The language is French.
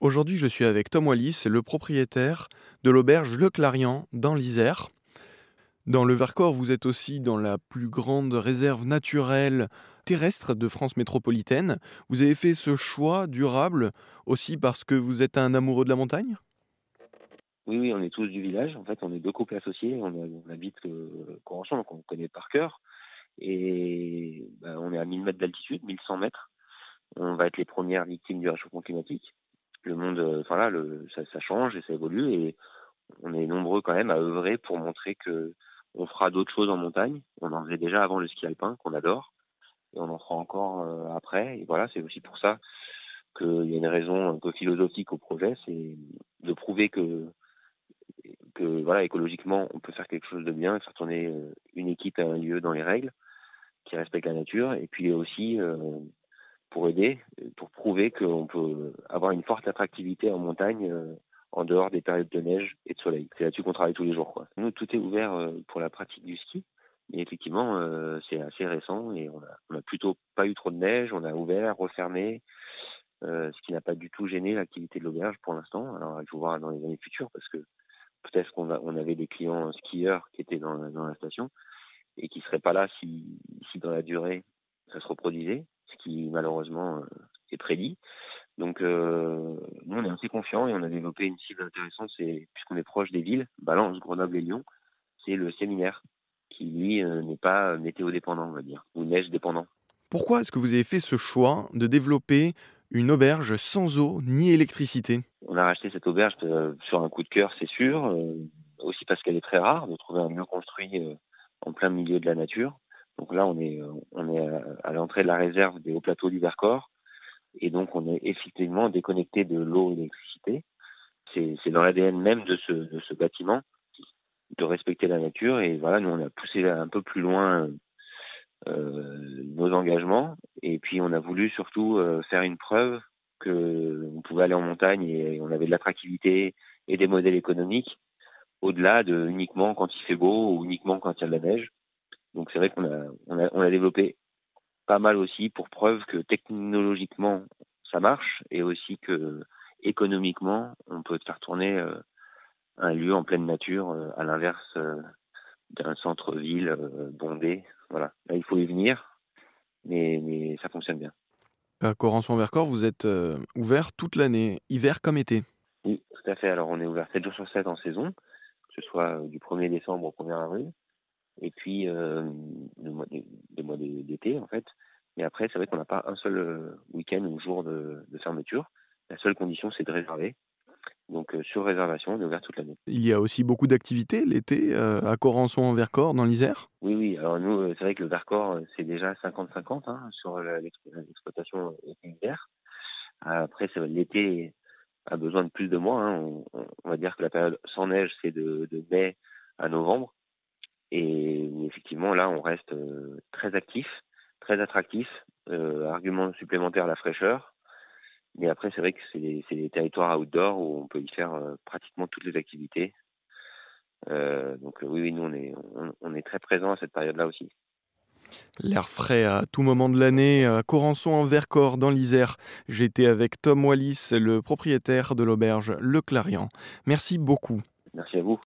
Aujourd'hui, je suis avec Tom Wallis, le propriétaire de l'auberge Le Clarion dans l'Isère. Dans le Vercors, vous êtes aussi dans la plus grande réserve naturelle terrestre de France métropolitaine. Vous avez fait ce choix durable aussi parce que vous êtes un amoureux de la montagne? Oui, oui, on est tous du village. En fait, on est deux couples associés. On, habite Corançon, donc on connaît par cœur. Et ben, on est à 1000 mètres d'altitude, 1100 mètres. On va être les premières victimes du réchauffement climatique le monde, euh, enfin là, ça, change et ça évolue et on est nombreux quand même à œuvrer pour montrer que on fera d'autres choses en montagne. On en faisait déjà avant le ski alpin qu'on adore et on en fera encore euh, après. Et voilà, c'est aussi pour ça qu'il y a une raison un peu philosophique au projet, c'est de prouver que que voilà écologiquement on peut faire quelque chose de bien, faire tourner euh, une équipe à un lieu dans les règles qui respecte la nature et puis aussi pour aider, prouver qu'on peut avoir une forte attractivité en montagne euh, en dehors des périodes de neige et de soleil. C'est là-dessus qu'on travaille tous les jours. Nous, tout est ouvert euh, pour la pratique du ski. Mais effectivement, euh, c'est assez récent et on a, plutôt pas eu trop de neige. On a ouvert, refermé, ce qui n'a pas du tout gêné l'activité de l'auberge pour l'instant. Alors, il faut voir dans les années futures parce que peut-être qu'on on avait des clients skieurs qui étaient dans, la station et qui seraient pas là si, dans la durée ça se reproduisait ce qui malheureusement est prédit. Donc euh, nous on est assez confiants et on a développé une cible intéressante, c'est puisqu'on est proche des villes, Balance, Grenoble et Lyon, c'est le séminaire qui lui euh, n'est pas météo dépendant on va dire, ou neige dépendant. Pourquoi est-ce que vous avez fait ce choix de développer une auberge sans eau ni électricité? On a racheté cette auberge sur un coup de cœur, c'est sûr, aussi parce qu'elle est très rare de trouver un mur construit en plein milieu de la nature. Donc là, on est, on est à l'entrée de la réserve des hauts plateaux du Vercors. Et donc, on est effectivement déconnecté de l'eau et de l'électricité. C'est dans l'ADN même de ce, bâtiment de respecter la nature. Et voilà, nous, on a poussé un peu plus loin euh, nos engagements. Et puis, on a voulu surtout euh, faire une preuve qu'on pouvait aller en montagne et on avait de l'attractivité et des modèles économiques au-delà de uniquement quand il fait beau ou uniquement quand il y a de la neige. Donc c'est vrai qu'on a, on a, on a développé pas mal aussi pour preuve que technologiquement ça marche et aussi que économiquement on peut faire tourner euh, un lieu en pleine nature euh, à l'inverse euh, d'un centre-ville bondé. Voilà, là il faut y venir, mais, mais ça fonctionne bien. À Corançon-Vercors, vous êtes ouvert toute l'année, hiver comme été? Oui, tout à fait. Alors on est ouvert 7 jours sur 7 en saison, que ce soit du 1er décembre au 1er avril et puis euh, le mois des mois d'été en fait. Mais après, c'est vrai qu'on n'a pas un seul euh, week-end ou jour de, de, fermeture. La seule condition, c'est de réserver. Donc euh, sur réservation, on est ouvert toute l'année. Il y a aussi beaucoup d'activités l'été à Corançon en Vercors, dans l'Isère? Oui, oui. Alors nous, c'est vrai que le Vercors, c'est déjà 50-50 hein, sur l'exploitation hiver. Après, l'été a besoin de plus de mois. Hein. On, on, va dire que la période sans neige, c'est de, de mai à novembre. Et effectivement, là, on reste euh, très actif, très attractif. Euh, argument supplémentaire, la fraîcheur. Mais après, c'est vrai que c'est des, territoires outdoor où on peut y faire euh, pratiquement toutes les activités. Euh, donc oui, oui, nous, on est, on, est très présent à cette période-là aussi. L'air frais à tout moment de l'année, à Corançon en Vercors, dans l'Isère. J'étais avec Tom Wallis, le propriétaire de l'auberge Le Clarion. Merci beaucoup. Merci à vous.